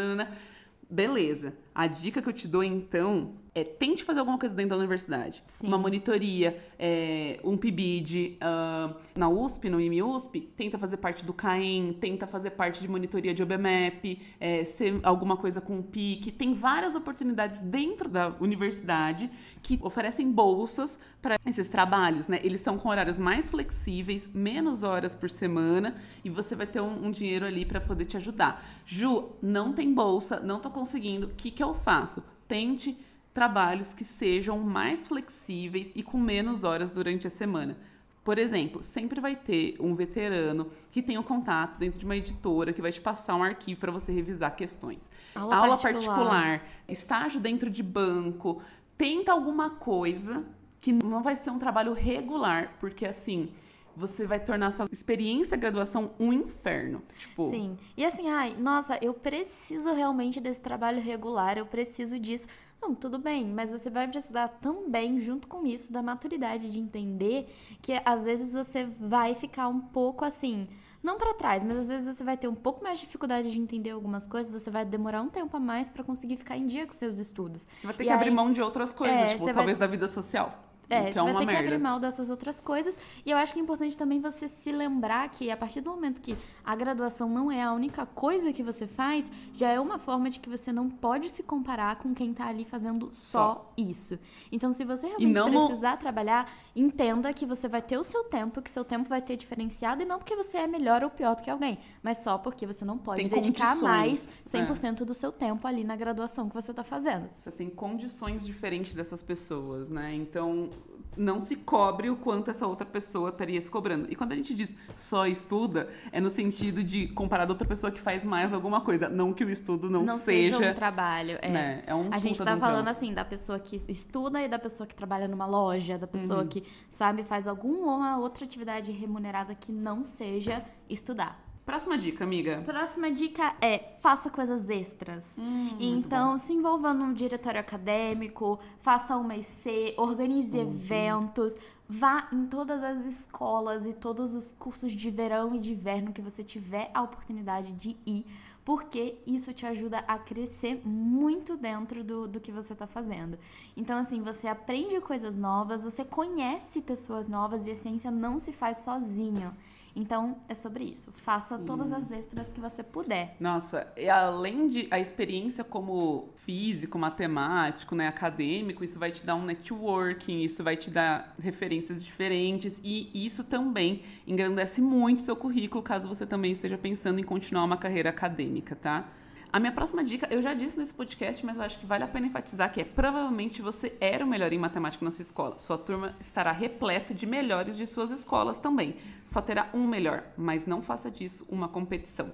Beleza. A dica que eu te dou então é tente fazer alguma coisa dentro da universidade. Sim. Uma monitoria, é, um PIBID. ah, na USP, no IMUSP, tenta fazer parte do CAEM, tenta fazer parte de monitoria de OBMEP, é, ser alguma coisa com o PIC. Tem várias oportunidades dentro da universidade que oferecem bolsas para esses trabalhos, né? Eles são com horários mais flexíveis, menos horas por semana e você vai ter um, um dinheiro ali para poder te ajudar. Ju, não tem bolsa, não tô conseguindo. O que que eu faço? Tente trabalhos que sejam mais flexíveis e com menos horas durante a semana. Por exemplo, sempre vai ter um veterano que tem um contato dentro de uma editora que vai te passar um arquivo para você revisar questões. Aula particular. particular. estágio dentro de banco, tenta alguma coisa que não vai ser um trabalho regular, porque assim, você vai tornar a sua experiência graduação um inferno. Tipo, Sim. E assim, ai, nossa, eu preciso realmente desse trabalho regular, eu preciso disso. Não, tudo bem, mas você vai precisar também, junto com isso, da maturidade de entender que às vezes você vai ficar um pouco assim, não pra trás, mas às vezes você vai ter um pouco mais de dificuldade de entender algumas coisas, você vai demorar um tempo a mais pra conseguir ficar em dia com seus estudos. você vai ter E que abrir aí- mão de outras coisas, É, tipo, você vai- talvez da vida social. É, o que você vai ter que merda. abrir mão dessas outras coisas. E eu acho que é importante também você se lembrar que a partir do momento que a graduação não é a única coisa que você faz, já é uma forma de que você não pode se comparar com quem tá ali fazendo só, isso. Então, se você realmente precisar trabalhar, entenda que você vai ter o seu tempo, que seu tempo vai ter diferenciado, e não porque você é melhor ou pior do que alguém, mas só porque você não pode Tem dedicar mais é. 100% do seu tempo ali na graduação que você tá fazendo. Você tem condições diferentes dessas pessoas, né? Então, não se cobre o quanto essa outra pessoa estaria se cobrando. E quando a gente diz só estuda, é no sentido de comparar da outra pessoa que faz mais alguma coisa. Não que o estudo não, não seja, seja. um trabalho. É. né? É um A gente tá um falando trampo. assim da pessoa que estuda e da pessoa que trabalha numa loja, da pessoa Uhum. que, sabe, faz alguma outra atividade remunerada que não seja estudar. Próxima dica, amiga. Próxima dica é faça coisas extras. Hum, então, se envolva num diretório acadêmico, faça uma IC, organize Uhum. eventos, vá em todas as escolas e todos os cursos de verão e de inverno que você tiver a oportunidade de ir, porque isso te ajuda a crescer muito dentro do, do que você está fazendo. Então, assim, você aprende coisas novas, você conhece pessoas novas e a ciência não se faz sozinho. Então, é sobre isso. Faça todas as extras que você puder. Nossa, e além de a experiência como físico, matemático, né, acadêmico, isso vai te dar um networking, isso vai te dar referências diferentes e isso também engrandece muito seu currículo, caso você também esteja pensando em continuar uma carreira acadêmica, tá? A minha próxima dica, eu já disse nesse podcast, mas eu acho que vale a pena enfatizar que é provavelmente você era o melhor em matemática na sua escola. Sua turma estará repleto de melhores de suas escolas também. Só terá um melhor, mas não faça disso uma competição.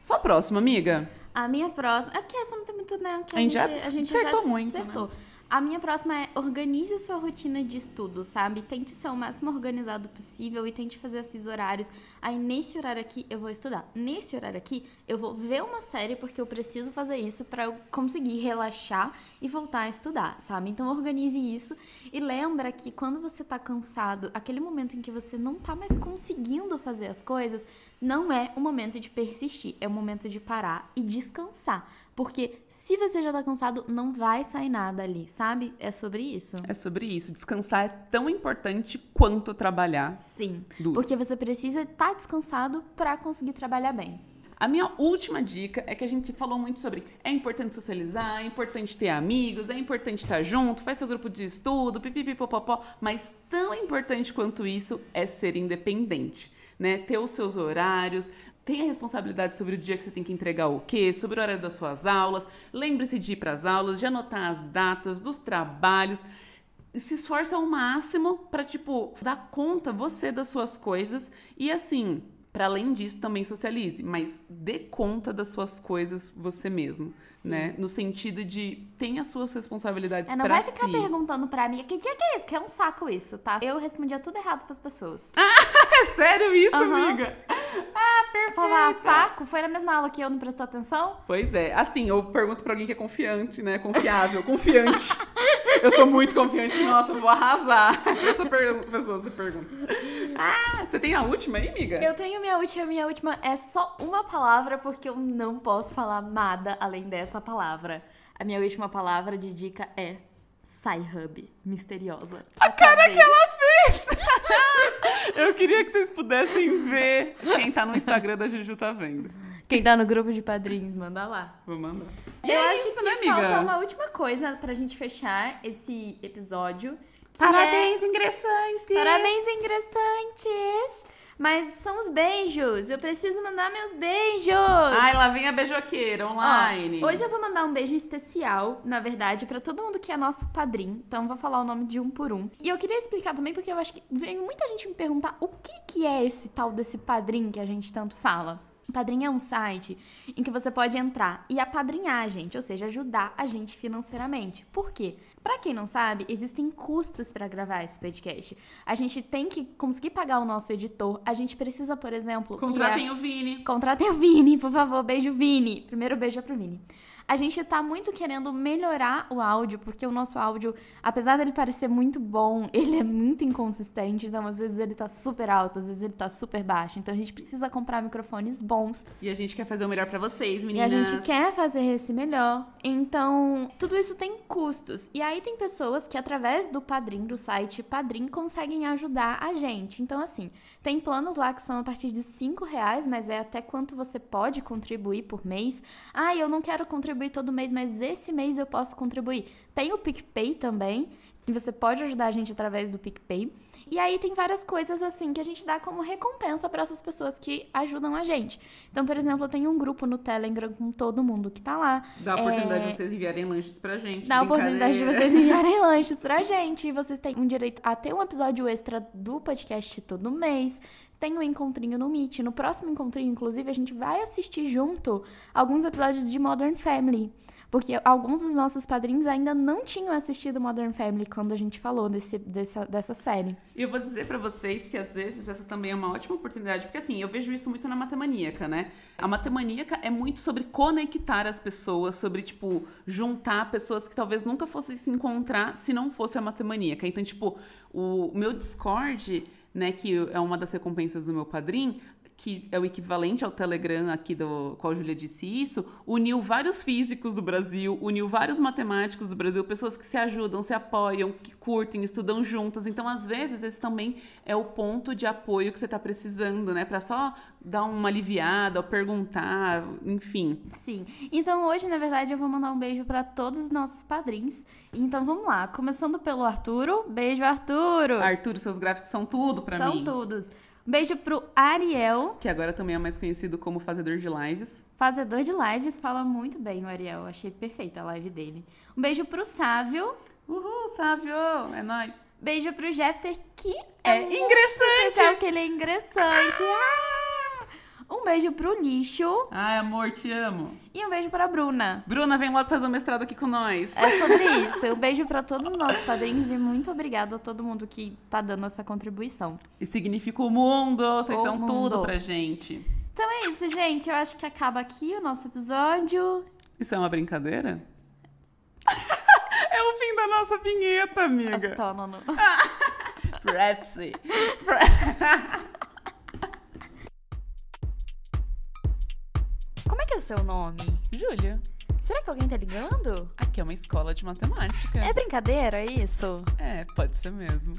Sua próxima, amiga. A minha próxima. É porque essa não tem muito, né? Que A gente já acertou muito, né? A minha próxima é organize sua rotina de estudo, sabe? Tente ser o máximo organizado possível e tente fazer esses horários. Aí, nesse horário aqui, eu vou estudar. Nesse horário aqui, eu vou ver uma série porque eu preciso fazer isso pra eu conseguir relaxar e voltar a estudar, sabe? Então, organize isso e lembra que quando você tá cansado, aquele momento em que você não tá mais conseguindo fazer as coisas, não é o momento de persistir, é o momento de parar e descansar. Porque se você já tá cansado, não vai sair nada ali, sabe? É sobre isso. É sobre isso. Descansar é tão importante quanto trabalhar. Sim. Duro. Porque você precisa estar descansado pra conseguir trabalhar bem. A minha última dica é que a gente falou muito sobre é importante socializar, é importante ter amigos, é importante estar junto, faz seu grupo de estudo, pipipipopopó, mas tão importante quanto isso é ser independente, né? Ter os seus horários, tenha responsabilidade sobre o dia que você tem que entregar o quê, sobre o horário das suas aulas, lembre-se de ir para as aulas, de anotar as datas dos trabalhos. se esforce ao máximo pra, tipo, dar conta você das suas coisas. E assim, para além disso também socialize, mas dê conta das suas coisas você mesmo, né? No sentido de tenha as suas responsabilidades É, não vai ficar si. perguntando pra amiga que dia que é isso, que é um saco isso, tá? Eu respondia tudo errado pras pessoas. [LAUGHS] É sério isso, Aham. amiga? Ah, perfeito. Falar saco, foi na mesma aula que eu não prestou atenção? Pois é, assim, eu pergunto pra alguém que é confiante, né? Confiável, confiante. Eu sou muito confiante, nossa, eu vou arrasar. [LAUGHS] Essa pessoa, você pergunta. Ah, você tem a última aí, amiga? Eu tenho minha última, minha última é só uma palavra, porque eu não posso falar nada além dessa palavra. A minha última palavra de dica é Sci-Hub, misteriosa. A cara que ela fez! [LAUGHS] Eu queria que vocês pudessem ver. Quem tá no Instagram da Juju tá vendo. Quem tá no grupo de padrinhos, manda lá. Vou mandar. eu é acho isso, que né, amiga? falta uma última coisa pra gente fechar esse episódio. Que Parabéns, ingressantes! é... Parabéns, ingressantes! Mas são os beijos. Eu preciso mandar meus beijos. Ai, lá vem a beijoqueira Ó, online. hoje eu vou mandar um beijo especial, na verdade, pra todo mundo que é nosso padrinho. Então vou falar o nome de um por um. E eu queria explicar também porque eu acho que veio muita gente me perguntar o que que é esse tal desse padrinho que a gente tanto fala. O Padrim é um site em que você pode entrar e apadrinhar a gente, ou seja, ajudar a gente financeiramente. Por quê? Pra quem não sabe, existem custos pra gravar esse podcast. A gente tem que conseguir pagar o nosso editor. A gente precisa, por exemplo, Contratem o Vini. Contratem o Vini, por favor. Beijo, Vini. Primeiro beijo é pro Vini. A gente tá muito querendo melhorar o áudio, porque o nosso áudio, apesar dele parecer muito bom, [LAUGHS] ele é muito inconsistente. Então, às vezes ele tá super alto, às vezes ele tá super baixo. Então, a gente precisa comprar microfones bons. E a gente quer fazer o melhor pra vocês, E meninas. a gente quer fazer esse melhor. Então, tudo isso tem custos. E aí tem pessoas que, através do Padrim, do site Padrim, conseguem ajudar a gente. Então, assim, tem planos lá que são a partir de 5 reais, mas é até quanto você pode contribuir por mês. Ah, eu não quero contribuir todo mês, mas esse mês eu posso contribuir. Tem o PicPay também, que você pode ajudar a gente através do PicPay. E aí tem várias coisas assim que a gente dá como recompensa para essas pessoas que ajudam a gente. Então, por exemplo, eu tenho um grupo no Telegram com todo mundo que tá lá. Dá a oportunidade É, de vocês enviarem lanches pra gente. Dá a oportunidade de vocês enviarem [LAUGHS] lanches pra gente. E vocês têm um direito a ter um episódio extra do podcast todo mês. Tem um encontrinho no Meet. No próximo encontrinho, inclusive, a gente vai assistir junto alguns episódios de Modern Family. Porque alguns dos nossos padrinhos ainda não tinham assistido Modern Family quando a gente falou desse, dessa, dessa série. E eu vou dizer pra vocês que às vezes essa também é uma ótima oportunidade, porque assim, eu vejo isso muito na matemaníaca, né? A matemaníaca é muito sobre conectar as pessoas, sobre, tipo, juntar pessoas que talvez nunca fossem se encontrar se não fosse a matemaníaca. Então, tipo, o meu Discord, né, que é uma das recompensas do meu padrinho, que é o equivalente ao Telegram aqui do qual a Júlia disse isso, uniu vários físicos do Brasil, uniu vários matemáticos do Brasil, pessoas que se ajudam, se apoiam, que curtem, estudam juntas. Então, às vezes, esse também é o ponto de apoio que você está precisando, né? Para só dar uma aliviada, ou perguntar, enfim. Sim. Então hoje, na verdade, eu vou mandar um beijo pra todos os nossos padrinhos. Então vamos lá. Começando pelo Arturo. Beijo, Arturo. Arthur, seus gráficos são tudo para São mim. todos. Beijo pro Ariel, Que agora também é mais conhecido como fazedor de lives. fazedor de lives. Fala muito bem o Ariel. Achei perfeita a live dele. Um beijo pro Sávio. Uhul, Sávio! É nóis! Beijo pro Jeffter, que é, É muito ingressante! especial, que ele é ingressante. Ah! Um beijo pro Lixo. Ai, amor, te amo. E um beijo pra Bruna. Bruna, vem logo fazer um mestrado aqui com nós. É sobre [LAUGHS] isso. Um beijo pra todos os nossos padrinhos e muito obrigada a todo mundo que tá dando essa contribuição. E significa o mundo, vocês O são mundo. tudo pra gente. Então é isso, gente. Eu acho que acaba aqui o nosso episódio. Isso é uma brincadeira? [LAUGHS] é o fim da nossa vinheta, amiga. Autônomo. [LAUGHS] Pretzi. Como é que é o seu nome? Júlia, Será que alguém tá ligando? aqui é uma escola de matemática. É brincadeira isso? É, pode ser mesmo.